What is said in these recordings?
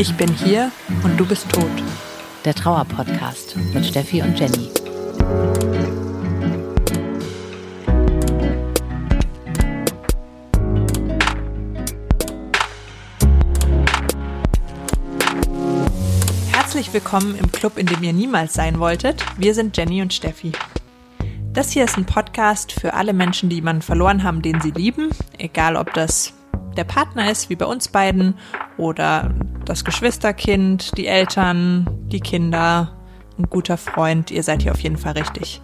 Ich bin hier und du bist tot. Der Trauer-Podcast mit Steffi und Jenny. Herzlich willkommen im Club, in dem ihr niemals sein wolltet. Wir sind Jenny und Steffi. Das hier ist ein Podcast für alle Menschen, die jemanden verloren haben, den sie lieben, egal ob das der Partner ist, wie bei uns beiden, oder das Geschwisterkind, die Eltern, die Kinder, ein guter Freund. Ihr seid hier auf jeden Fall richtig.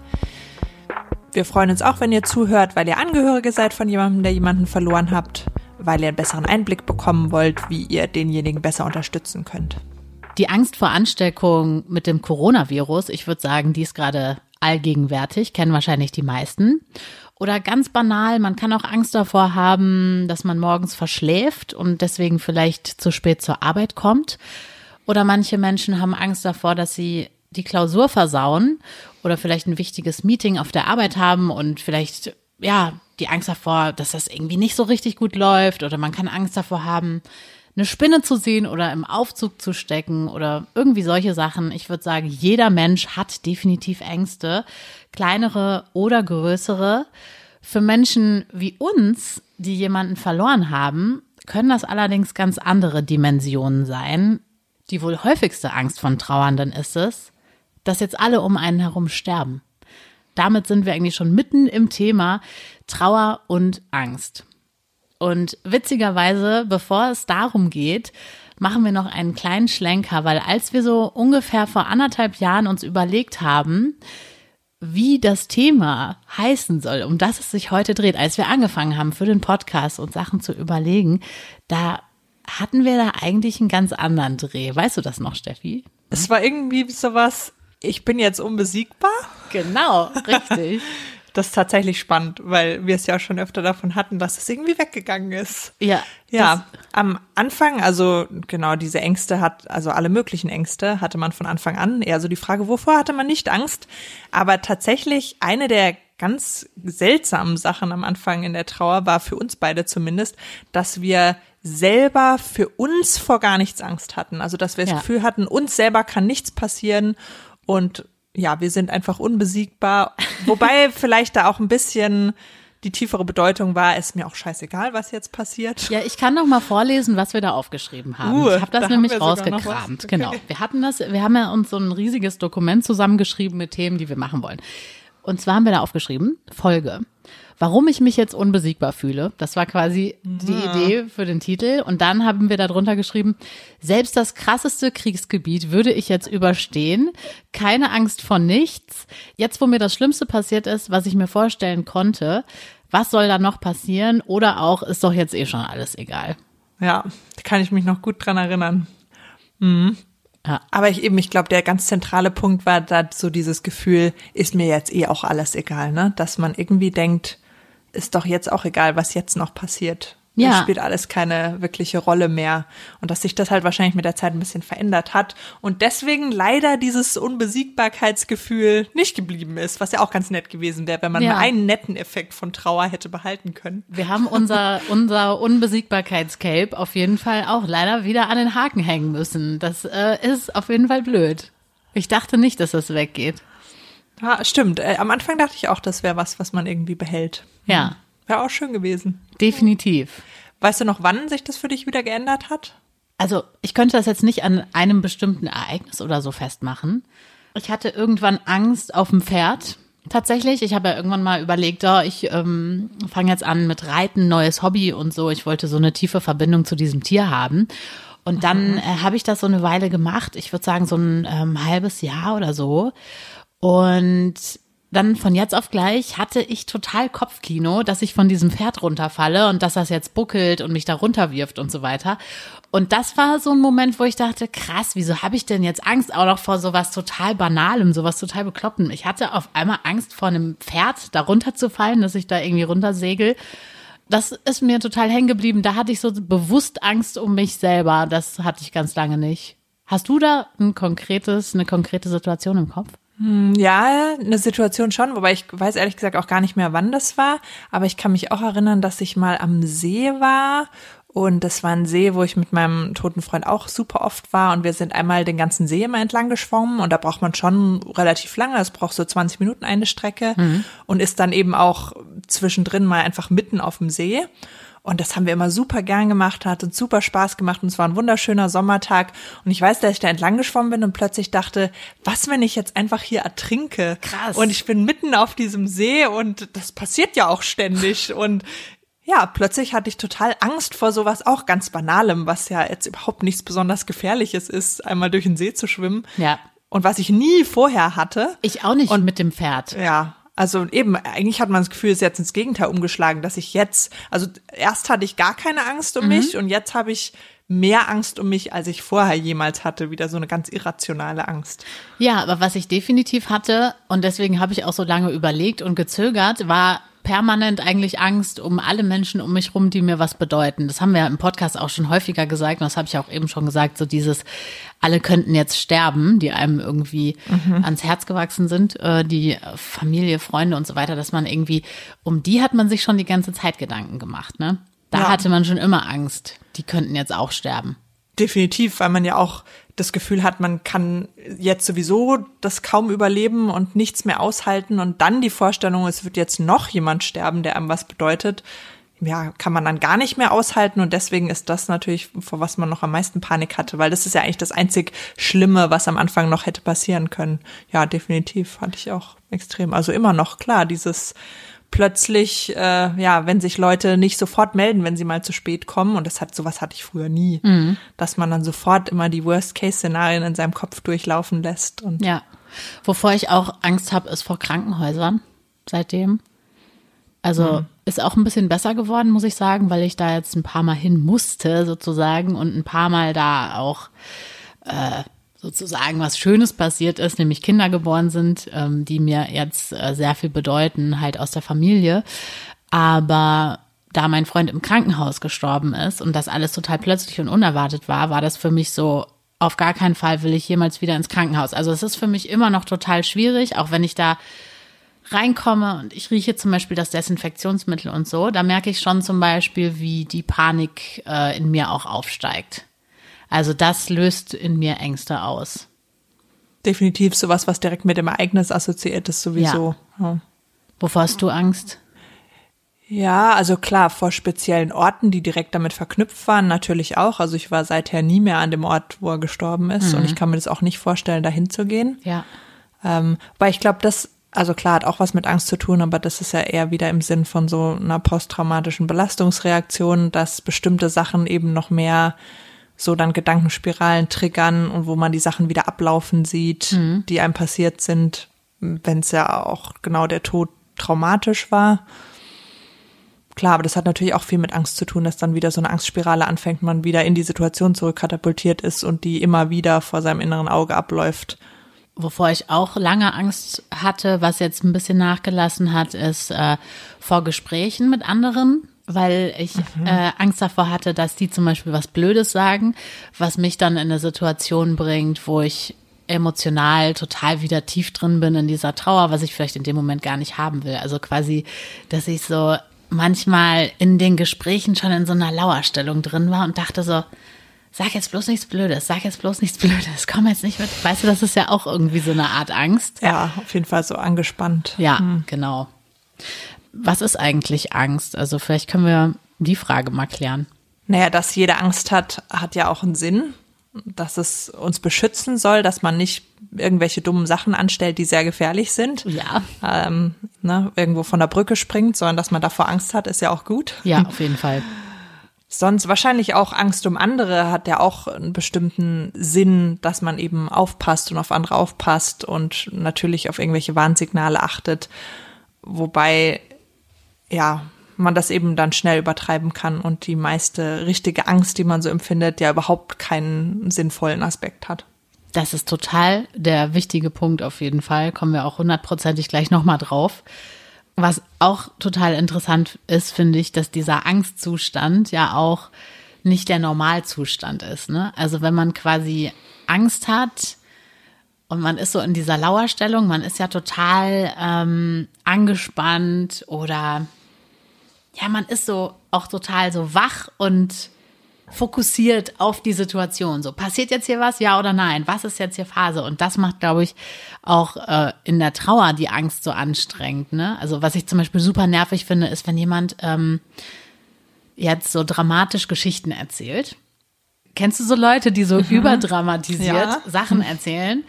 Wir freuen uns auch, wenn ihr zuhört, weil ihr Angehörige seid von jemandem, der jemanden verloren habt, weil ihr einen besseren Einblick bekommen wollt, wie ihr denjenigen besser unterstützen könnt. Die Angst vor Ansteckung mit dem Coronavirus, ich würde sagen, die ist gerade allgegenwärtig, kennen wahrscheinlich die meisten. Oder ganz banal, man kann auch Angst davor haben, dass man morgens verschläft und deswegen vielleicht zu spät zur Arbeit kommt. Oder manche Menschen haben Angst davor, dass sie die Klausur versauen oder vielleicht ein wichtiges Meeting auf der Arbeit haben und vielleicht, ja, die Angst davor, dass das irgendwie nicht so richtig gut läuft oder man kann Angst davor haben, eine Spinne zu sehen oder im Aufzug zu stecken oder irgendwie solche Sachen. Ich würde sagen, jeder Mensch hat definitiv Ängste, kleinere oder größere. Für Menschen wie uns, die jemanden verloren haben, können das allerdings ganz andere Dimensionen sein. Die wohl häufigste Angst von Trauernden ist es, dass jetzt alle um einen herum sterben. Damit sind wir eigentlich schon mitten im Thema Trauer und Angst. Und witzigerweise, bevor es darum geht, machen wir noch einen kleinen Schlenker, weil als wir so ungefähr vor anderthalb Jahren uns überlegt haben, wie das Thema heißen soll, um das es sich heute dreht, als wir angefangen haben für den Podcast und Sachen zu überlegen, da hatten wir da eigentlich einen ganz anderen Dreh. Weißt du das noch, Steffi? Es war irgendwie sowas, ich bin jetzt unbesiegbar. Genau, richtig. das ist tatsächlich spannend, weil wir es ja auch schon öfter davon hatten, dass es irgendwie weggegangen ist. Ja. Ja, am Anfang, also genau diese Ängste hat, also alle möglichen Ängste hatte man von Anfang an. Eher so die Frage, wovor hatte man nicht Angst? Aber tatsächlich eine der ganz seltsamen Sachen am Anfang in der Trauer war für uns beide zumindest, dass wir selber für uns vor gar nichts Angst hatten. Also dass wir das Ja. Gefühl hatten, uns selber kann nichts passieren und ja, wir sind einfach unbesiegbar. Wobei vielleicht da auch ein bisschen die tiefere Bedeutung war, ist mir auch scheißegal, was jetzt passiert. Ja, ich kann noch mal vorlesen, was wir da aufgeschrieben haben. Uh, ich habe das da nämlich rausgekramt. was. Okay. Genau. Wir hatten das, wir haben ja uns so ein riesiges Dokument zusammengeschrieben mit Themen, die wir machen wollen. Und zwar haben wir da aufgeschrieben, Folge. Warum ich mich jetzt unbesiegbar fühle. Das war quasi die Idee für den Titel. Und dann haben wir darunter geschrieben, selbst das krasseste Kriegsgebiet würde ich jetzt überstehen. Keine Angst vor nichts. Jetzt, wo mir das Schlimmste passiert ist, was ich mir vorstellen konnte, was soll da noch passieren? Oder auch, ist doch jetzt eh schon alles egal. Ja, da kann ich mich noch gut dran erinnern. Mhm. Ja. Aber ich eben, ich glaube, der ganz zentrale Punkt war da so dieses Gefühl, ist mir jetzt eh auch alles egal, ne? Dass man irgendwie denkt, ist doch jetzt auch egal, was jetzt noch passiert. Ja. Das spielt alles keine wirkliche Rolle mehr. Und dass sich das halt wahrscheinlich mit der Zeit ein bisschen verändert hat. Und deswegen leider dieses Unbesiegbarkeitsgefühl nicht geblieben ist, was ja auch ganz nett gewesen wäre, wenn man Ja. einen netten Effekt von Trauer hätte behalten können. Wir haben unser, unser Unbesiegbarkeitscape auf jeden Fall auch leider wieder an den Haken hängen müssen. Das äh, ist auf jeden Fall blöd. Ich dachte nicht, dass das weggeht. Ja, stimmt. Äh, am Anfang dachte ich auch, das wäre was, was man irgendwie behält. Ja, Wäre auch schön gewesen. definitiv. Weißt du noch, wann sich das für dich wieder geändert hat? Also ich könnte das jetzt nicht an einem bestimmten Ereignis oder so festmachen. Ich hatte irgendwann Angst auf dem Pferd. Tatsächlich, ich habe ja irgendwann mal überlegt, oh, ich ähm, fange jetzt an mit Reiten, neues Hobby und so. Ich wollte so eine tiefe Verbindung zu diesem Tier haben. Und dann äh, habe ich das so eine Weile gemacht. Ich würde sagen so ein ähm, halbes Jahr oder so. Und dann von jetzt auf gleich hatte ich total Kopfkino, dass ich von diesem Pferd runterfalle und dass das jetzt buckelt und mich da runterwirft und so weiter. Und das war so ein Moment, wo ich dachte, krass, wieso habe ich denn jetzt Angst auch noch vor sowas total Banalem, sowas total Beklopptem. Ich hatte auf einmal Angst vor einem Pferd, da runterzufallen, dass ich da irgendwie runtersegel. Das ist mir total hängen geblieben. Da hatte ich so bewusst Angst um mich selber. Das hatte ich ganz lange nicht. Hast du da ein konkretes, eine konkrete Situation im Kopf? Ja, eine Situation schon, wobei ich weiß ehrlich gesagt auch gar nicht mehr, wann das war. Aber ich kann mich auch erinnern, dass ich mal am See war und das war ein See, wo ich mit meinem toten Freund auch super oft war. Und wir sind einmal den ganzen See immer entlang geschwommen. Und da braucht man schon relativ lange. Es braucht so 20 Minuten eine Strecke. Mhm. Und ist dann eben auch zwischendrin mal einfach mitten auf dem See. Und das haben wir immer super gern gemacht, hat uns super Spaß gemacht und es war ein wunderschöner Sommertag. Und ich weiß, dass ich da entlang geschwommen bin und plötzlich dachte, was, wenn ich jetzt einfach hier ertrinke? Krass. Und ich bin mitten auf diesem See und das passiert ja auch ständig. Und ja, plötzlich hatte ich total Angst vor sowas auch ganz Banalem, was ja jetzt überhaupt nichts besonders Gefährliches ist, einmal durch den See zu schwimmen. Ja. Und was ich nie vorher hatte. Ich auch nicht und, mit dem Pferd. Ja, also eben, eigentlich hat man das Gefühl, es ist jetzt ins Gegenteil umgeschlagen, dass ich jetzt, also erst hatte ich gar keine Angst um mhm. mich und jetzt habe ich mehr Angst um mich, als ich vorher jemals hatte. Wieder so eine ganz irrationale Angst. Ja, aber was ich definitiv hatte, und deswegen habe ich auch so lange überlegt und gezögert, war permanent eigentlich Angst um alle Menschen um mich rum, die mir was bedeuten. Das haben wir im Podcast auch schon häufiger gesagt und das habe ich auch eben schon gesagt, so dieses, alle könnten jetzt sterben, die einem irgendwie mhm. ans Herz gewachsen sind, äh, die Familie, Freunde und so weiter, dass man irgendwie, um die hat man sich schon die ganze Zeit Gedanken gemacht, ne? Da ja. hatte man schon immer Angst, die könnten jetzt auch sterben. Definitiv, weil man ja auch das Gefühl hat, man kann jetzt sowieso das kaum überleben und nichts mehr aushalten und dann die Vorstellung, es wird jetzt noch jemand sterben, der einem was bedeutet, ja, kann man dann gar nicht mehr aushalten und deswegen ist das natürlich, vor was man noch am meisten Panik hatte, weil das ist ja eigentlich das einzig Schlimme, was am Anfang noch hätte passieren können. Ja, definitiv, fand ich auch extrem. Also immer noch klar, dieses plötzlich, äh, ja, wenn sich Leute nicht sofort melden, wenn sie mal zu spät kommen, und das hat sowas hatte ich früher nie, mhm. dass man dann sofort immer die Worst-Case-Szenarien in seinem Kopf durchlaufen lässt. Und ja. Wovor ich auch Angst habe, ist vor Krankenhäusern seitdem. Also mhm. ist auch ein bisschen besser geworden, muss ich sagen, weil ich da jetzt ein paar Mal hin musste, sozusagen, und ein paar Mal da auch äh, sozusagen was Schönes passiert ist, nämlich Kinder geboren sind, ähm, die mir jetzt äh, sehr viel bedeuten, halt aus der Familie. Aber da mein Freund im Krankenhaus gestorben ist und das alles total plötzlich und unerwartet war, war das für mich so, auf gar keinen Fall will ich jemals wieder ins Krankenhaus. Also es ist für mich immer noch total schwierig, auch wenn ich da reinkomme und ich rieche zum Beispiel das Desinfektionsmittel und so, da merke ich schon zum Beispiel, wie die Panik äh, in mir auch aufsteigt. Also das löst in mir Ängste aus. Definitiv sowas, was direkt mit dem Ereignis assoziiert ist, sowieso. Ja. Ja. Wovor hast du Angst? Ja, also klar, vor speziellen Orten, die direkt damit verknüpft waren, natürlich auch. Also ich war seither nie mehr an dem Ort, wo er gestorben ist mhm. und ich kann mir das auch nicht vorstellen, dahin zu gehen. Ja. Ähm, weil ich glaube, das, also klar, hat auch was mit Angst zu tun, aber das ist ja eher wieder im Sinn von so einer posttraumatischen Belastungsreaktion, dass bestimmte Sachen eben noch mehr so dann Gedankenspiralen triggern und wo man die Sachen wieder ablaufen sieht, mhm. die einem passiert sind, wenn es ja auch genau der Tod traumatisch war. Klar, aber das hat natürlich auch viel mit Angst zu tun, dass dann wieder so eine Angstspirale anfängt, man wieder in die Situation zurückkatapultiert ist und die immer wieder vor seinem inneren Auge abläuft. Wovor ich auch lange Angst hatte, was jetzt ein bisschen nachgelassen hat, ist äh, vor Gesprächen mit anderen weil ich mhm. äh, Angst davor hatte, dass die zum Beispiel was Blödes sagen, was mich dann in eine Situation bringt, wo ich emotional total wieder tief drin bin in dieser Trauer, was ich vielleicht in dem Moment gar nicht haben will. Also quasi, dass ich so manchmal in den Gesprächen schon in so einer Lauerstellung drin war und dachte so, sag jetzt bloß nichts Blödes, sag jetzt bloß nichts Blödes, komm jetzt nicht mit. Weißt du, das ist ja auch irgendwie so eine Art Angst. Ja, auf jeden Fall so angespannt. Ja, hm. genau was ist eigentlich Angst? Also vielleicht können wir die Frage mal klären. Naja, dass jede Angst hat, hat ja auch einen Sinn, dass es uns beschützen soll, dass man nicht irgendwelche dummen Sachen anstellt, die sehr gefährlich sind. Ja. Ähm, ne, irgendwo von der Brücke springt, sondern dass man davor Angst hat, ist ja auch gut. Ja, auf jeden Fall. Sonst wahrscheinlich auch Angst um andere hat ja auch einen bestimmten Sinn, dass man eben aufpasst und auf andere aufpasst und natürlich auf irgendwelche Warnsignale achtet. Wobei ja, man das eben dann schnell übertreiben kann und die meiste richtige Angst, die man so empfindet, ja überhaupt keinen sinnvollen Aspekt hat. Das ist total der wichtige Punkt auf jeden Fall. Kommen wir auch hundertprozentig gleich nochmal drauf. Was auch total interessant ist, finde ich, dass dieser Angstzustand ja auch nicht der Normalzustand ist. Ne? Also wenn man quasi Angst hat, und man ist so in dieser Lauerstellung, man ist ja total ähm, angespannt oder ja, man ist so auch total so wach und fokussiert auf die Situation. So, passiert jetzt hier was, ja oder nein? Was ist jetzt hier Phase? Und das macht, glaube ich, auch äh, in der Trauer die Angst so anstrengend. Ne? Also was ich zum Beispiel super nervig finde, ist, wenn jemand ähm, jetzt so dramatisch Geschichten erzählt. Kennst du so Leute, die so mhm. überdramatisiert ja. Sachen erzählen?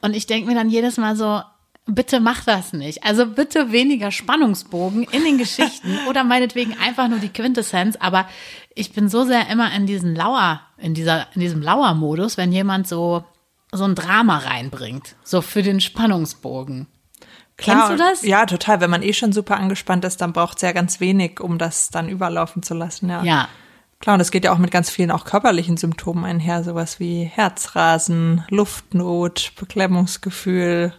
Und ich denke mir dann jedes Mal so, bitte mach das nicht. Also bitte weniger Spannungsbogen in den Geschichten oder meinetwegen einfach nur die Quintessenz. Aber ich bin so sehr immer in diesen Lauer, in dieser, in diesem Lauermodus, wenn jemand so, so ein Drama reinbringt. So für den Spannungsbogen. Klar, Kennst du das? Ja, total. Wenn man eh schon super angespannt ist, dann braucht es ja ganz wenig, um das dann überlaufen zu lassen, ja. Ja. Klar, und das geht ja auch mit ganz vielen auch körperlichen Symptomen einher, sowas wie Herzrasen, Luftnot, Beklemmungsgefühl,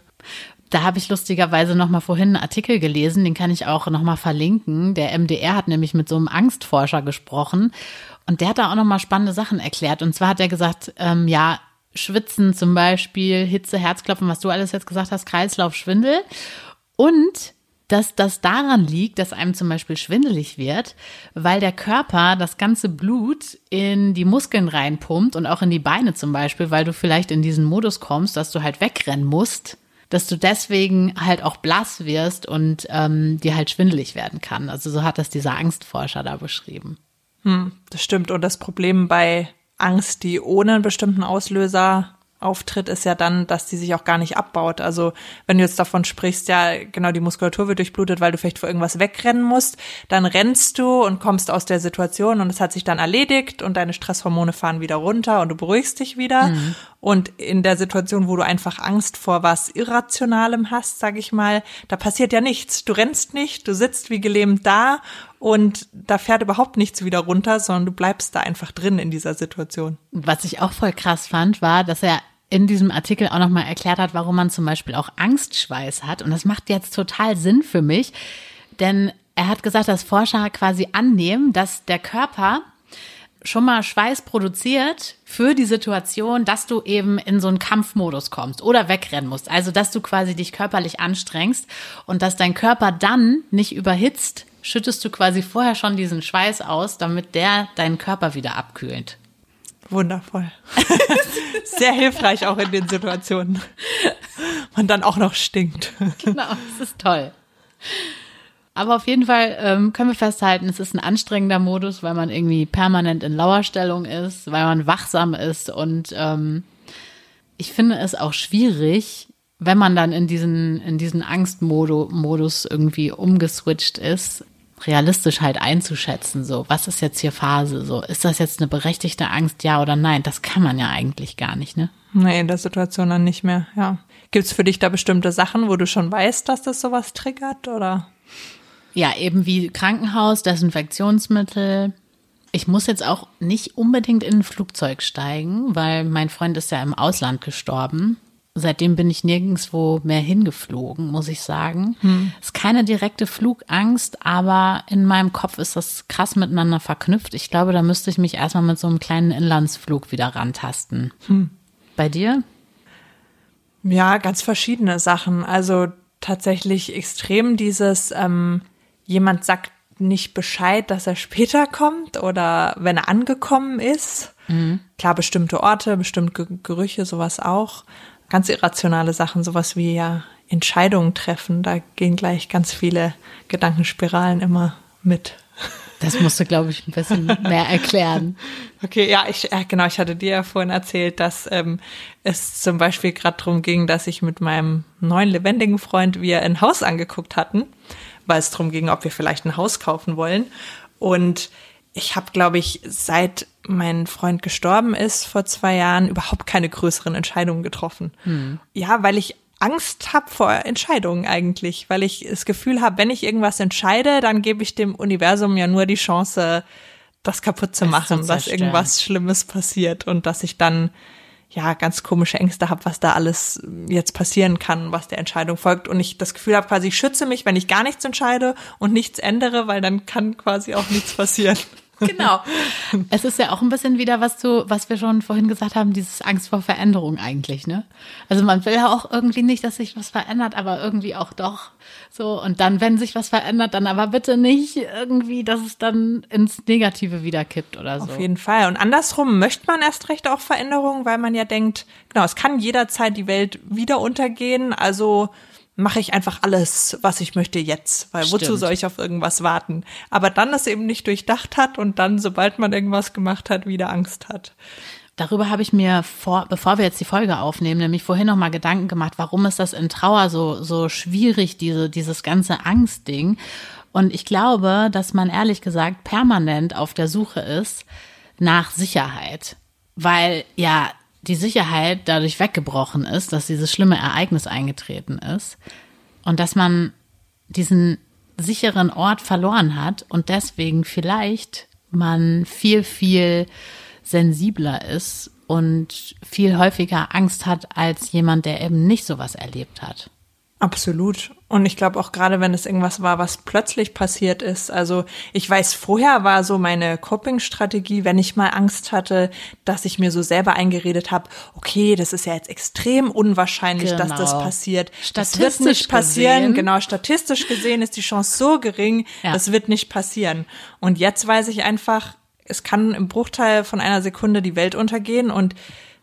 da habe ich lustigerweise noch mal vorhin einen Artikel gelesen, den kann ich auch noch mal verlinken. Der MDR hat nämlich mit so einem Angstforscher gesprochen und der hat da auch noch mal spannende Sachen erklärt. Und zwar hat er gesagt, ähm, ja, Schwitzen zum Beispiel, Hitze, Herzklopfen, was du alles jetzt gesagt hast, Kreislauf, Schwindel. Und dass das daran liegt, dass einem zum Beispiel schwindelig wird, weil der Körper das ganze Blut in die Muskeln reinpumpt und auch in die Beine zum Beispiel, weil du vielleicht in diesen Modus kommst, dass du halt wegrennen musst dass du deswegen halt auch blass wirst und ähm, dir halt schwindelig werden kann. Also so hat das dieser Angstforscher da beschrieben. Hm, das stimmt. Und das Problem bei Angst, die ohne einen bestimmten Auslöser auftritt, ist ja dann, dass die sich auch gar nicht abbaut. Also wenn du jetzt davon sprichst, ja, genau, die Muskulatur wird durchblutet, weil du vielleicht vor irgendwas wegrennen musst, dann rennst du und kommst aus der Situation und es hat sich dann erledigt und deine Stresshormone fahren wieder runter und du beruhigst dich wieder. Mhm. Und in der Situation, wo du einfach Angst vor was Irrationalem hast, sag ich mal, da passiert ja nichts. Du rennst nicht, du sitzt wie gelähmt da und da fährt überhaupt nichts wieder runter, sondern du bleibst da einfach drin in dieser Situation. Was ich auch voll krass fand, war, dass er in diesem Artikel auch nochmal erklärt hat, warum man zum Beispiel auch Angstschweiß hat. Und das macht jetzt total Sinn für mich, denn er hat gesagt, dass Forscher quasi annehmen, dass der Körper schon mal Schweiß produziert für die Situation, dass du eben in so einen Kampfmodus kommst oder wegrennen musst. Also, dass du quasi dich körperlich anstrengst und dass dein Körper dann nicht überhitzt, schüttest du quasi vorher schon diesen Schweiß aus, damit der deinen Körper wieder abkühlt. Wundervoll. Sehr hilfreich auch in den Situationen. Man dann auch noch stinkt. Genau, das ist toll. Aber auf jeden Fall ähm, können wir festhalten, es ist ein anstrengender Modus, weil man irgendwie permanent in Lauerstellung ist, weil man wachsam ist und ähm, ich finde es auch schwierig, wenn man dann in diesen, in diesen Angstmodus irgendwie umgeswitcht ist, realistisch halt einzuschätzen, so, was ist jetzt hier Phase, so, ist das jetzt eine berechtigte Angst, ja oder nein? Das kann man ja eigentlich gar nicht, ne? Nee, in der Situation dann nicht mehr, ja. Gibt's für dich da bestimmte Sachen, wo du schon weißt, dass das sowas triggert, oder? Ja, eben wie Krankenhaus, Desinfektionsmittel. Ich muss jetzt auch nicht unbedingt in ein Flugzeug steigen, weil mein Freund ist ja im Ausland gestorben. Seitdem bin ich nirgendwo mehr hingeflogen, muss ich sagen. Hm. Ist keine direkte Flugangst, aber in meinem Kopf ist das krass miteinander verknüpft. Ich glaube, da müsste ich mich erstmal mit so einem kleinen Inlandsflug wieder rantasten. Hm. Bei dir? Ja, ganz verschiedene Sachen. Also tatsächlich extrem dieses, ähm, jemand sagt nicht Bescheid, dass er später kommt oder wenn er angekommen ist. Mhm. Klar, bestimmte Orte, bestimmte Gerüche, sowas auch ganz irrationale Sachen, sowas wie ja Entscheidungen treffen. Da gehen gleich ganz viele Gedankenspiralen immer mit. Das musst du, glaube ich, ein bisschen mehr erklären. Okay, ja, ich, ja, genau, ich hatte dir ja vorhin erzählt, dass ähm, es zum Beispiel gerade darum ging, dass ich mit meinem neuen lebendigen Freund wir ein Haus angeguckt hatten, weil es darum ging, ob wir vielleicht ein Haus kaufen wollen. Und ich habe, glaube ich, seit mein Freund gestorben ist vor zwei Jahren, überhaupt keine größeren Entscheidungen getroffen. Hm. Ja, weil ich Angst habe vor Entscheidungen eigentlich, weil ich das Gefühl habe, wenn ich irgendwas entscheide, dann gebe ich dem Universum ja nur die Chance, das kaputt zu machen, dass irgendwas Schlimmes passiert und dass ich dann ja ganz komische Ängste habe, was da alles jetzt passieren kann, was der Entscheidung folgt und ich das Gefühl habe, quasi ich schütze mich, wenn ich gar nichts entscheide und nichts ändere, weil dann kann quasi auch nichts passieren. Genau. Es ist ja auch ein bisschen wieder was zu, was wir schon vorhin gesagt haben, dieses Angst vor Veränderung eigentlich, ne? Also man will ja auch irgendwie nicht, dass sich was verändert, aber irgendwie auch doch. So. Und dann, wenn sich was verändert, dann aber bitte nicht irgendwie, dass es dann ins Negative wieder kippt oder so. Auf jeden Fall. Und andersrum möchte man erst recht auch Veränderungen, weil man ja denkt, genau, es kann jederzeit die Welt wieder untergehen. Also mache ich einfach alles, was ich möchte jetzt, weil Stimmt. wozu soll ich auf irgendwas warten? Aber dann das eben nicht durchdacht hat und dann, sobald man irgendwas gemacht hat, wieder Angst hat. Darüber habe ich mir vor, bevor wir jetzt die Folge aufnehmen, nämlich vorhin noch mal Gedanken gemacht, warum ist das in Trauer so, so schwierig, diese, dieses ganze Angstding? Und ich glaube, dass man ehrlich gesagt permanent auf der Suche ist nach Sicherheit. Weil ja die Sicherheit dadurch weggebrochen ist, dass dieses schlimme Ereignis eingetreten ist und dass man diesen sicheren Ort verloren hat und deswegen vielleicht man viel, viel sensibler ist und viel häufiger Angst hat als jemand, der eben nicht sowas erlebt hat. Absolut. Und ich glaube auch gerade, wenn es irgendwas war, was plötzlich passiert ist. Also ich weiß, vorher war so meine Coping-Strategie, wenn ich mal Angst hatte, dass ich mir so selber eingeredet habe, okay, das ist ja jetzt extrem unwahrscheinlich, genau. dass das genau. passiert. Das wird nicht passieren. Gesehen. Genau, statistisch gesehen ist die Chance so gering, ja. das wird nicht passieren. Und jetzt weiß ich einfach, es kann im Bruchteil von einer Sekunde die Welt untergehen und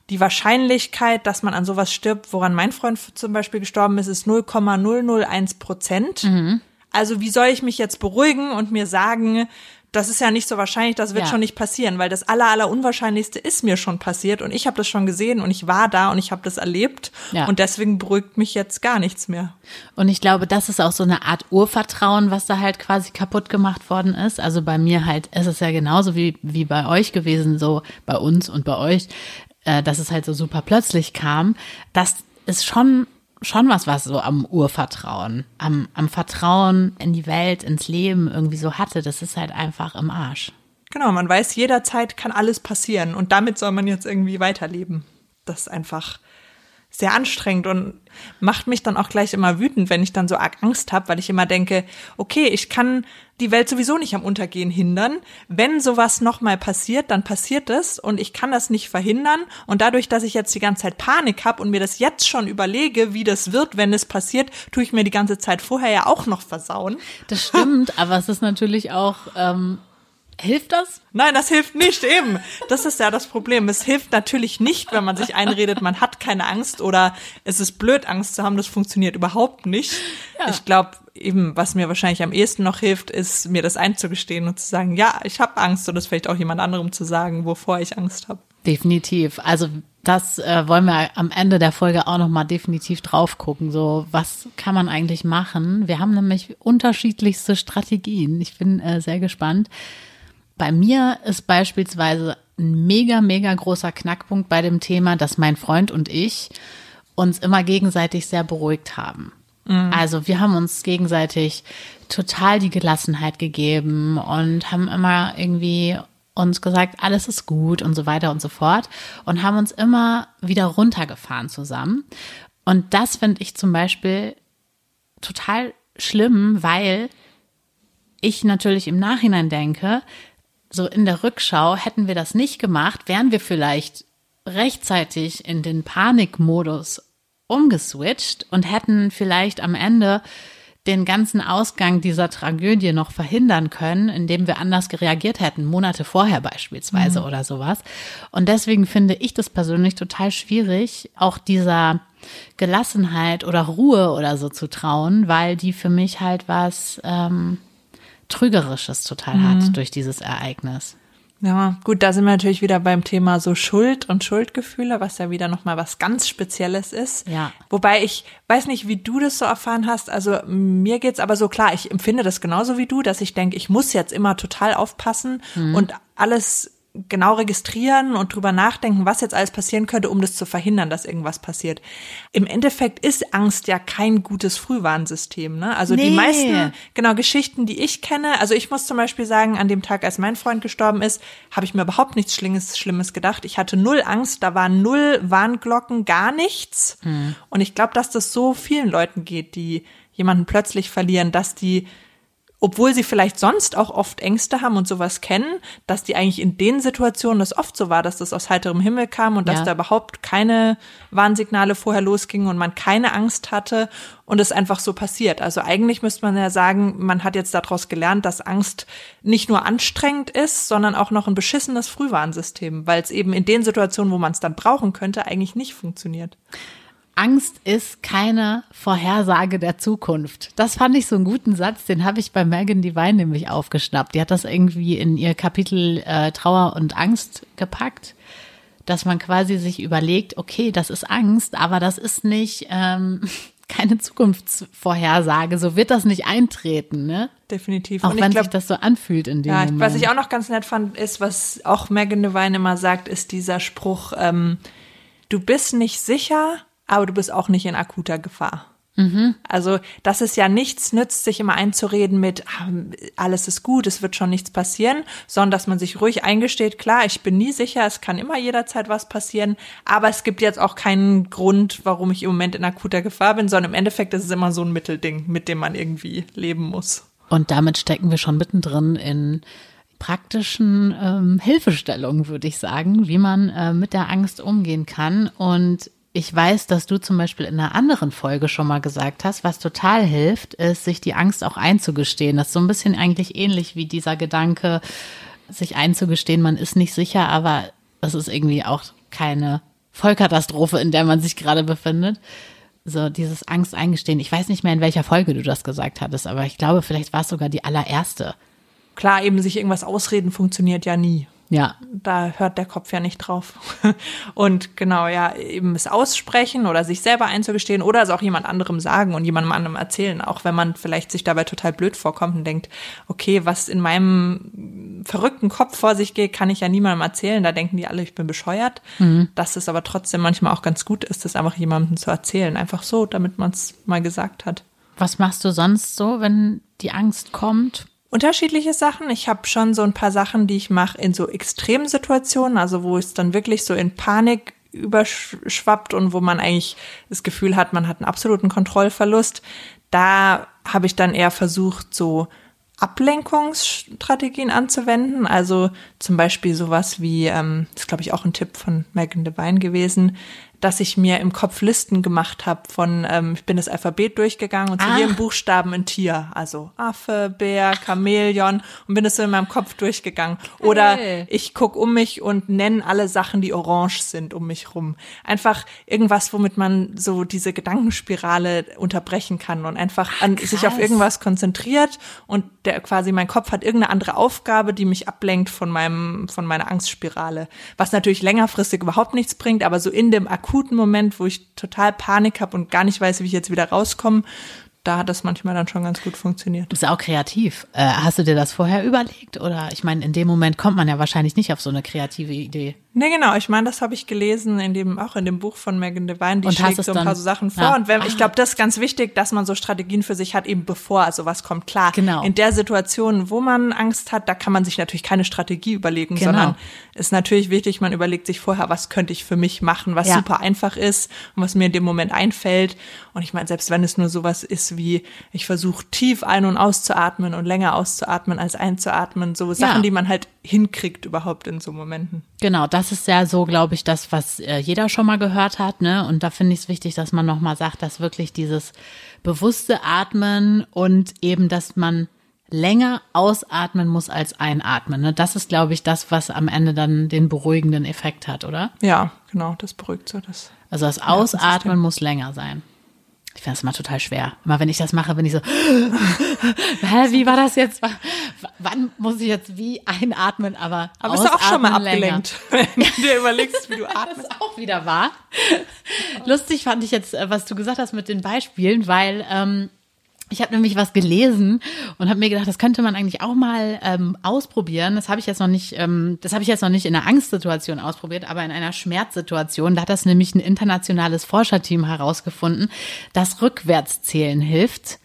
die Wahrscheinlichkeit, dass man an sowas stirbt, woran mein Freund zum Beispiel gestorben ist, ist 0,001 Prozent. Mhm. Also wie soll ich mich jetzt beruhigen und mir sagen, das ist ja nicht so wahrscheinlich, das wird ja. schon nicht passieren, weil das aller, aller Unwahrscheinlichste ist mir schon passiert und ich habe das schon gesehen und ich war da und ich habe das erlebt ja. und deswegen beruhigt mich jetzt gar nichts mehr. Und ich glaube, das ist auch so eine Art Urvertrauen, was da halt quasi kaputt gemacht worden ist. Also bei mir halt ist es ja genauso wie, wie bei euch gewesen, so bei uns und bei euch, äh, dass es halt so super plötzlich kam, das ist schon schon was, was so am Urvertrauen, am, am Vertrauen in die Welt, ins Leben irgendwie so hatte. Das ist halt einfach im Arsch. Genau, man weiß, jederzeit kann alles passieren und damit soll man jetzt irgendwie weiterleben. Das ist einfach sehr anstrengend und macht mich dann auch gleich immer wütend, wenn ich dann so arg Angst habe, weil ich immer denke, okay, ich kann die Welt sowieso nicht am Untergehen hindern. Wenn sowas nochmal passiert, dann passiert es und ich kann das nicht verhindern. Und dadurch, dass ich jetzt die ganze Zeit Panik habe und mir das jetzt schon überlege, wie das wird, wenn es passiert, tue ich mir die ganze Zeit vorher ja auch noch versauen. Das stimmt, aber es ist natürlich auch ähm, Hilft das? Nein, das hilft nicht, eben. Das ist ja das Problem. Es hilft natürlich nicht, wenn man sich einredet, man hat keine Angst oder es ist blöd, Angst zu haben. Das funktioniert überhaupt nicht. Ja. Ich glaube, eben, was mir wahrscheinlich am ehesten noch hilft, ist, mir das einzugestehen und zu sagen, ja, ich habe Angst und das vielleicht auch jemand anderem zu sagen, wovor ich Angst habe. Definitiv. Also das äh, wollen wir am Ende der Folge auch nochmal definitiv drauf gucken. So, was kann man eigentlich machen? Wir haben nämlich unterschiedlichste Strategien. Ich bin äh, sehr gespannt. Bei mir ist beispielsweise ein mega, mega großer Knackpunkt bei dem Thema, dass mein Freund und ich uns immer gegenseitig sehr beruhigt haben. Mhm. Also wir haben uns gegenseitig total die Gelassenheit gegeben und haben immer irgendwie uns gesagt, alles ist gut und so weiter und so fort und haben uns immer wieder runtergefahren zusammen. Und das finde ich zum Beispiel total schlimm, weil ich natürlich im Nachhinein denke, so in der Rückschau, hätten wir das nicht gemacht, wären wir vielleicht rechtzeitig in den Panikmodus umgeswitcht und hätten vielleicht am Ende den ganzen Ausgang dieser Tragödie noch verhindern können, indem wir anders gereagiert hätten, Monate vorher beispielsweise mhm. oder sowas. Und deswegen finde ich das persönlich total schwierig, auch dieser Gelassenheit oder Ruhe oder so zu trauen, weil die für mich halt was ähm, Trügerisches total mhm. hat durch dieses Ereignis. Ja, gut, da sind wir natürlich wieder beim Thema so Schuld und Schuldgefühle, was ja wieder nochmal was ganz Spezielles ist. Ja. Wobei ich weiß nicht, wie du das so erfahren hast. Also mir geht's aber so klar, ich empfinde das genauso wie du, dass ich denke, ich muss jetzt immer total aufpassen mhm. und alles genau registrieren und drüber nachdenken, was jetzt alles passieren könnte, um das zu verhindern, dass irgendwas passiert. Im Endeffekt ist Angst ja kein gutes Frühwarnsystem. Ne? Also nee. die meisten, genau, Geschichten, die ich kenne, also ich muss zum Beispiel sagen, an dem Tag, als mein Freund gestorben ist, habe ich mir überhaupt nichts Schlimmes, Schlimmes gedacht. Ich hatte null Angst, da waren null Warnglocken, gar nichts. Hm. Und ich glaube, dass das so vielen Leuten geht, die jemanden plötzlich verlieren, dass die obwohl sie vielleicht sonst auch oft Ängste haben und sowas kennen, dass die eigentlich in den Situationen das oft so war, dass das aus heiterem Himmel kam und dass Ja. da überhaupt keine Warnsignale vorher losgingen und man keine Angst hatte und es einfach so passiert. Also eigentlich müsste man ja sagen, man hat jetzt daraus gelernt, dass Angst nicht nur anstrengend ist, sondern auch noch ein beschissenes Frühwarnsystem, weil es eben in den Situationen, wo man es dann brauchen könnte, eigentlich nicht funktioniert. Angst ist keine Vorhersage der Zukunft. Das fand ich so einen guten Satz, den habe ich bei Megan Devine nämlich aufgeschnappt. Die hat das irgendwie in ihr Kapitel äh, Trauer und Angst gepackt, dass man quasi sich überlegt, okay, das ist Angst, aber das ist nicht ähm, keine Zukunftsvorhersage. So wird das nicht eintreten, ne? Definitiv. Auch Und ich wenn glaub, sich das so anfühlt in dem Ja, Moment. was ich auch noch ganz nett fand, ist, was auch Megan Devine immer sagt, ist dieser Spruch, ähm, du bist nicht sicher, aber du bist auch nicht in akuter Gefahr. Also, dass es ja nichts nützt, sich immer einzureden mit, ah, alles ist gut, es wird schon nichts passieren, sondern dass man sich ruhig eingesteht, klar, ich bin nie sicher, es kann immer jederzeit was passieren, aber es gibt jetzt auch keinen Grund, warum ich im Moment in akuter Gefahr bin, sondern im Endeffekt ist es immer so ein Mittelding, mit dem man irgendwie leben muss. Und damit stecken wir schon mittendrin in praktischen ähm, Hilfestellungen, würde ich sagen, wie man äh, mit der Angst umgehen kann. Und ich weiß, dass du zum Beispiel in einer anderen Folge schon mal gesagt hast, was total hilft, ist, sich die Angst auch einzugestehen. Das ist so ein bisschen eigentlich ähnlich wie dieser Gedanke, sich einzugestehen, man ist nicht sicher, aber es ist irgendwie auch keine Vollkatastrophe, in der man sich gerade befindet. So dieses Angst eingestehen. Ich weiß nicht mehr, in welcher Folge du das gesagt hattest, aber ich glaube, vielleicht war es sogar die allererste. Klar, eben sich irgendwas ausreden funktioniert ja nie. Ja, Da hört der Kopf ja nicht drauf. Und genau, ja, eben es aussprechen oder sich selber einzugestehen oder es auch jemand anderem sagen und jemandem anderem erzählen, auch wenn man vielleicht sich dabei total blöd vorkommt und denkt, okay, was in meinem verrückten Kopf vor sich geht, kann ich ja niemandem erzählen. Da denken die alle, ich bin bescheuert. Dass es aber trotzdem manchmal auch ganz gut ist, das einfach jemandem zu erzählen. Einfach so, damit man es mal gesagt hat. Was machst du sonst so, wenn die Angst kommt? Unterschiedliche Sachen. Ich habe schon so ein paar Sachen, die ich mache in so extremen Situationen, also wo es dann wirklich so in Panik überschwappt und wo man eigentlich das Gefühl hat, man hat einen absoluten Kontrollverlust. Da habe ich dann eher versucht, so Ablenkungsstrategien anzuwenden. Also zum Beispiel sowas wie, ähm, das ist glaube ich auch ein Tipp von Megan Devine gewesen, dass ich mir im Kopf Listen gemacht habe von, ähm, ich bin das Alphabet durchgegangen und zu Ah. jedem Buchstaben ein Tier. Also Affe, Bär, Chamäleon und bin es so in meinem Kopf durchgegangen. Oder ich guck um mich und nenne alle Sachen, die orange sind um mich rum. Einfach irgendwas, womit man so diese Gedankenspirale unterbrechen kann und einfach an, sich auf irgendwas konzentriert und der quasi mein Kopf hat irgendeine andere Aufgabe, die mich ablenkt von meinem von meiner Angstspirale, was natürlich längerfristig überhaupt nichts bringt, aber so in dem akuten Moment, wo ich total Panik habe und gar nicht weiß, wie ich jetzt wieder rauskomme, da hat das manchmal dann schon ganz gut funktioniert. Du bist auch kreativ. Äh, hast du dir das vorher überlegt? Oder ich meine, in dem Moment kommt man ja wahrscheinlich nicht auf so eine kreative Idee. Ne, genau. Ich meine, das habe ich gelesen in dem, auch in dem Buch von Megan Devine. Die Und schlägt so ein paar dann- so Sachen vor. Ja. Und wenn, ich Ah. glaube, das ist ganz wichtig, dass man so Strategien für sich hat, eben bevor sowas kommt. Klar, Genau. in der Situation, wo man Angst hat, da kann man sich natürlich keine Strategie überlegen, Genau. sondern ist natürlich wichtig, man überlegt sich vorher, was könnte ich für mich machen, was Ja. super einfach ist und was mir in dem Moment einfällt. Und ich meine, selbst wenn es nur sowas ist wie, ich versuche tief ein- und auszuatmen und länger auszuatmen als einzuatmen, so Sachen, die man halt hinkriegt überhaupt in so Momenten. Genau, das ist ja so, glaube ich, das, was äh, jeder schon mal gehört hat, ne? Und da finde ich es wichtig, dass man nochmal sagt, dass wirklich dieses bewusste Atmen und eben, dass man länger ausatmen muss als einatmen. Ne? Das ist, glaube ich, das, was am Ende dann den beruhigenden Effekt hat, oder? Ja, genau, das beruhigt so das. Also das. Ausatmen muss länger sein. Ich finde das immer total schwer. Immer wenn ich das mache, bin ich so, hä, wie war das jetzt? W- Wann muss ich jetzt wie einatmen, aber Aber bist du auch schon mal ausatmen länger. abgelenkt, wenn du dir überlegst, wie du Das atmest. ist auch wieder wahr. Lustig fand ich jetzt, äh, was du gesagt hast mit den Beispielen, weil ähm, ich habe nämlich was gelesen und habe mir gedacht, das könnte man eigentlich auch mal ähm, ausprobieren. Das habe ich jetzt noch nicht, ähm, das habe ich jetzt noch nicht in einer Angstsituation ausprobiert, aber in einer Schmerzsituation. Da hat das nämlich ein internationales Forscherteam herausgefunden, dass Rückwärtszählen hilft,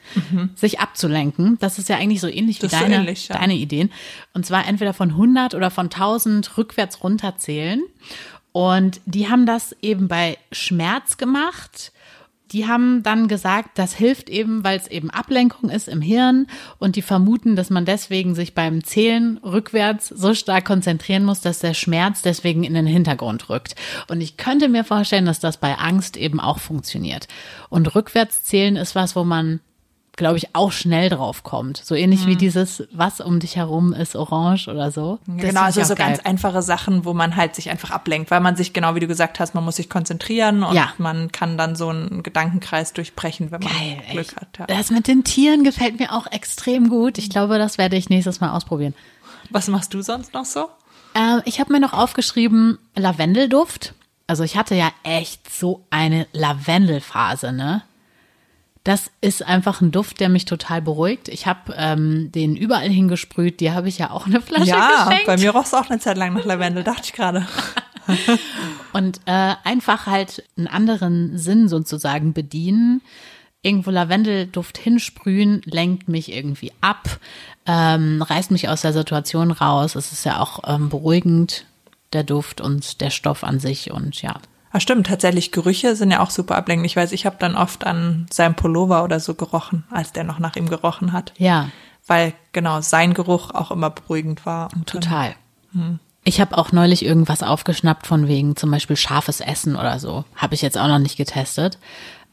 sich abzulenken. Das ist ja eigentlich so ähnlich wie Das so deine, ähnlich, ja. deine Ideen. Und zwar entweder von 100 oder von 1000 rückwärts runterzählen. Und die haben das eben bei Schmerz gemacht die haben dann gesagt, das hilft eben, weil es eben Ablenkung ist im Hirn und die vermuten, dass man deswegen sich beim Zählen rückwärts so stark konzentrieren muss, dass der Schmerz deswegen in den Hintergrund rückt. Und ich könnte mir vorstellen, dass das bei Angst eben auch funktioniert. Und rückwärts zählen ist was, wo man glaube ich, auch schnell drauf kommt. So ähnlich mhm. wie dieses, was um dich herum ist orange oder so. Das genau, also so geil. ganz einfache Sachen, wo man halt sich einfach ablenkt, weil man sich, genau wie du gesagt hast, man muss sich konzentrieren und ja. man kann dann so einen Gedankenkreis durchbrechen, wenn man geil, Glück echt. hat. Ja. Das mit den Tieren gefällt mir auch extrem gut. Ich glaube, das werde ich nächstes Mal ausprobieren. Was machst du sonst noch so? Äh, ich habe mir noch aufgeschrieben, Lavendelduft. Also ich hatte ja echt so eine Lavendelphase, ne? Das ist einfach ein Duft, der mich total beruhigt. Ich habe ähm, den überall hingesprüht. Die habe ich ja auch eine Flasche ja, geschenkt. Ja, bei mir roch es auch eine Zeit lang nach Lavendel, dachte ich gerade. Und äh, einfach halt einen anderen Sinn sozusagen bedienen. Irgendwo Lavendelduft hinsprühen, lenkt mich irgendwie ab, ähm, reißt mich aus der Situation raus. Es ist ja auch ähm, beruhigend, der Duft und der Stoff an sich und ja. Ah, stimmt, tatsächlich Gerüche sind ja auch super ablenkend. Ich weiß, ich habe dann oft an seinem Pullover oder so gerochen, als der noch nach ihm gerochen hat. Ja. Weil genau sein Geruch auch immer beruhigend war. Total. Hm. Ich habe auch neulich irgendwas aufgeschnappt von wegen zum Beispiel scharfes Essen oder so. Habe ich jetzt auch noch nicht getestet.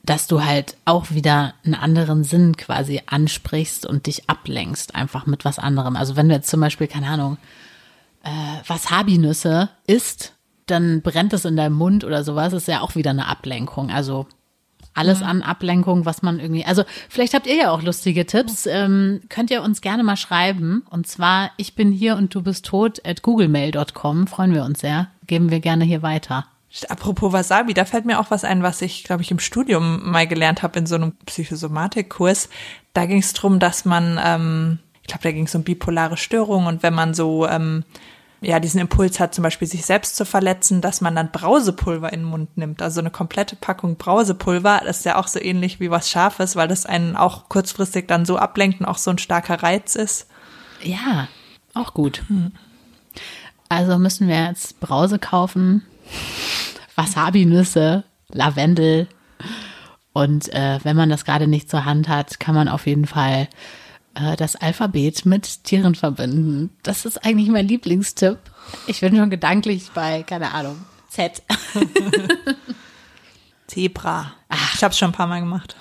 Dass du halt auch wieder einen anderen Sinn quasi ansprichst und dich ablenkst, einfach mit was anderem. Also wenn du jetzt zum Beispiel, keine Ahnung, äh, Wasabi-Nüsse isst dann brennt es in deinem Mund oder sowas, ist ja auch wieder eine Ablenkung. Also alles an Ablenkung, was man irgendwie. Also vielleicht habt ihr ja auch lustige Tipps. Ähm, könnt ihr uns gerne mal schreiben. Und zwar, ich bin hier und du bist tot at googlemail.com. Freuen wir uns sehr. Geben wir gerne hier weiter. Apropos Wasabi, da fällt mir auch was ein, was ich, glaube ich, im Studium mal gelernt habe in so einem Psychosomatikkurs. Da ging es darum, dass man, ähm, ich glaube, da ging es um bipolare Störungen und wenn man so ähm, ja, diesen Impuls hat, zum Beispiel sich selbst zu verletzen, dass man dann Brausepulver in den Mund nimmt. Also eine komplette Packung Brausepulver, das ist ja auch so ähnlich wie was Scharfes, weil das einen auch kurzfristig dann so ablenkt und auch so ein starker Reiz ist. Ja, auch gut. Hm. Also müssen wir jetzt Brause kaufen, Wasabi-Nüsse, Lavendel. Und äh, wenn man das gerade nicht zur Hand hat, kann man auf jeden Fall äh, das Alphabet mit Tieren verbinden. Das ist eigentlich mein Lieblingstipp. Ich bin schon gedanklich bei, keine Ahnung, Z. Zebra. Ach. Ich habe es schon ein paar Mal gemacht.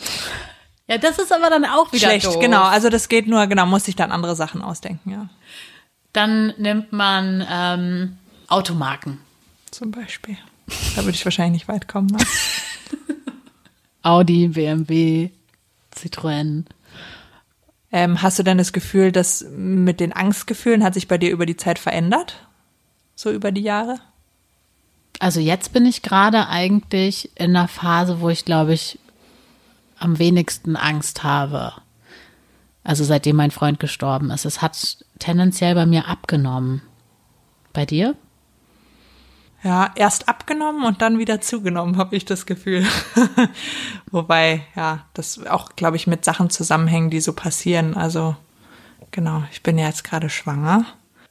Ja, das ist aber dann auch wieder schlecht. Doof. Genau, also das geht nur, genau, muss ich dann andere Sachen ausdenken, ja. Dann nimmt man ähm, Automarken. Zum Beispiel. Da würde ich wahrscheinlich nicht weit kommen. Ne? Audi, BMW, Citroën. Ähm, hast du denn das Gefühl, dass mit den Angstgefühlen hat sich bei dir über die Zeit verändert? So über die Jahre? Also jetzt bin ich gerade eigentlich in einer Phase, wo ich glaube ich am wenigsten Angst habe. Also seitdem mein Freund gestorben ist. Es hat tendenziell bei mir abgenommen. Bei dir? Ja, erst abgenommen und dann wieder zugenommen, habe ich das Gefühl. Wobei, ja, das auch, glaube ich, mit Sachen zusammenhängen, die so passieren. Also, genau, ich bin ja jetzt gerade schwanger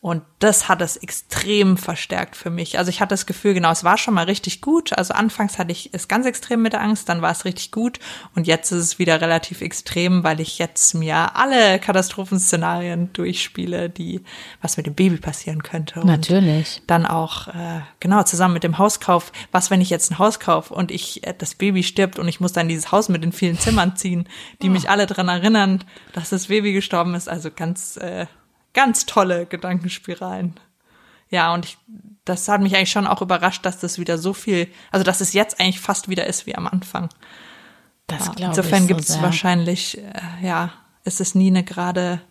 und das hat es extrem verstärkt für mich. Also ich hatte das Gefühl, genau, es war schon mal richtig gut. Also anfangs hatte ich es ganz extrem mit der Angst, dann war es richtig gut. Und jetzt ist es wieder relativ extrem, weil ich jetzt mir alle Katastrophenszenarien durchspiele, die, was mit dem Baby passieren könnte. Und Natürlich. Dann auch, äh, genau, zusammen mit dem Hauskauf. Was, wenn ich jetzt ein Haus kaufe und ich, äh, das Baby stirbt und ich muss dann dieses Haus mit den vielen Zimmern ziehen, die oh. mich alle dran erinnern, dass das Baby gestorben ist. Also ganz, äh, ganz tolle Gedankenspiralen. Ja, und ich, das hat mich eigentlich schon auch überrascht, dass das wieder so viel, also dass es jetzt eigentlich fast wieder ist wie am Anfang. Das ja, glaube Insofern so gibt es wahrscheinlich, äh, ja, ist es nie eine gerade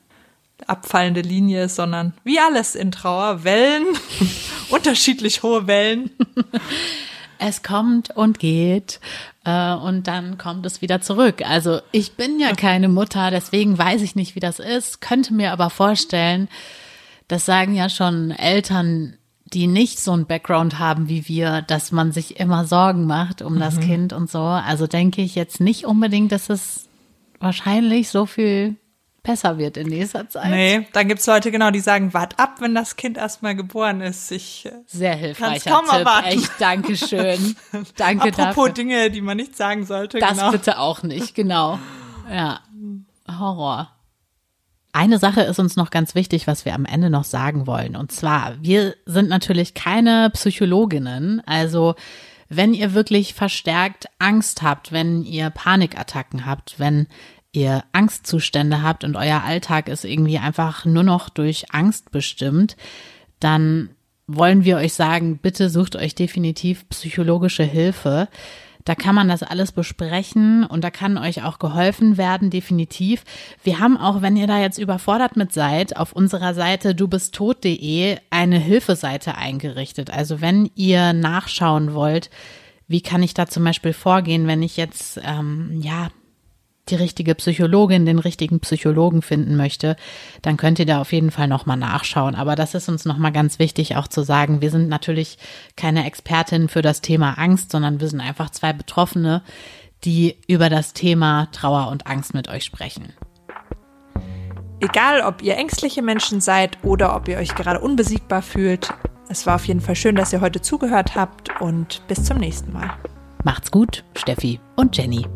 abfallende Linie, sondern wie alles in Trauer, Wellen, unterschiedlich hohe Wellen. es kommt und geht äh, und dann kommt es wieder zurück. Also ich bin ja keine Mutter, deswegen weiß ich nicht, wie das ist, könnte mir aber vorstellen, das sagen ja schon Eltern, die nicht so ein Background haben wie wir, dass man sich immer Sorgen macht um das mhm. Kind und so. Also denke ich jetzt nicht unbedingt, dass es wahrscheinlich so viel besser wird in nächster Zeit. Nee, dann gibt's Leute genau, die sagen, wart ab, wenn das Kind erstmal geboren ist. Ich äh, Sehr hilfreicher kaum Tipp. erwarten. Echt, danke schön. Danke Apropos dafür. Dinge, die man nicht sagen sollte. Das genau. bitte auch nicht, genau. Ja, Horror. Eine Sache ist uns noch ganz wichtig, was wir am Ende noch sagen wollen. Und zwar, wir sind natürlich keine Psychologinnen. Also, wenn ihr wirklich verstärkt Angst habt, wenn ihr Panikattacken habt, wenn ihr Angstzustände habt und euer Alltag ist irgendwie einfach nur noch durch Angst bestimmt, dann wollen wir euch sagen, bitte sucht euch definitiv psychologische Hilfe. Da kann man das alles besprechen und da kann euch auch geholfen werden, definitiv. Wir haben auch, wenn ihr da jetzt überfordert mit seid, auf unserer Seite dubisttot.de eine Hilfeseite eingerichtet. Also wenn ihr nachschauen wollt, wie kann ich da zum Beispiel vorgehen, wenn ich jetzt, ähm, ja, die richtige Psychologin, den richtigen Psychologen finden möchte, dann könnt ihr da auf jeden Fall nochmal nachschauen. Aber das ist uns nochmal ganz wichtig auch zu sagen, wir sind natürlich keine Expertin für das Thema Angst, sondern wir sind einfach zwei Betroffene, die über das Thema Trauer und Angst mit euch sprechen. Egal, ob ihr ängstliche Menschen seid oder ob ihr euch gerade unbesiegbar fühlt, es war auf jeden Fall schön, dass ihr heute zugehört habt und bis zum nächsten Mal. Macht's gut, Steffi und Jenny.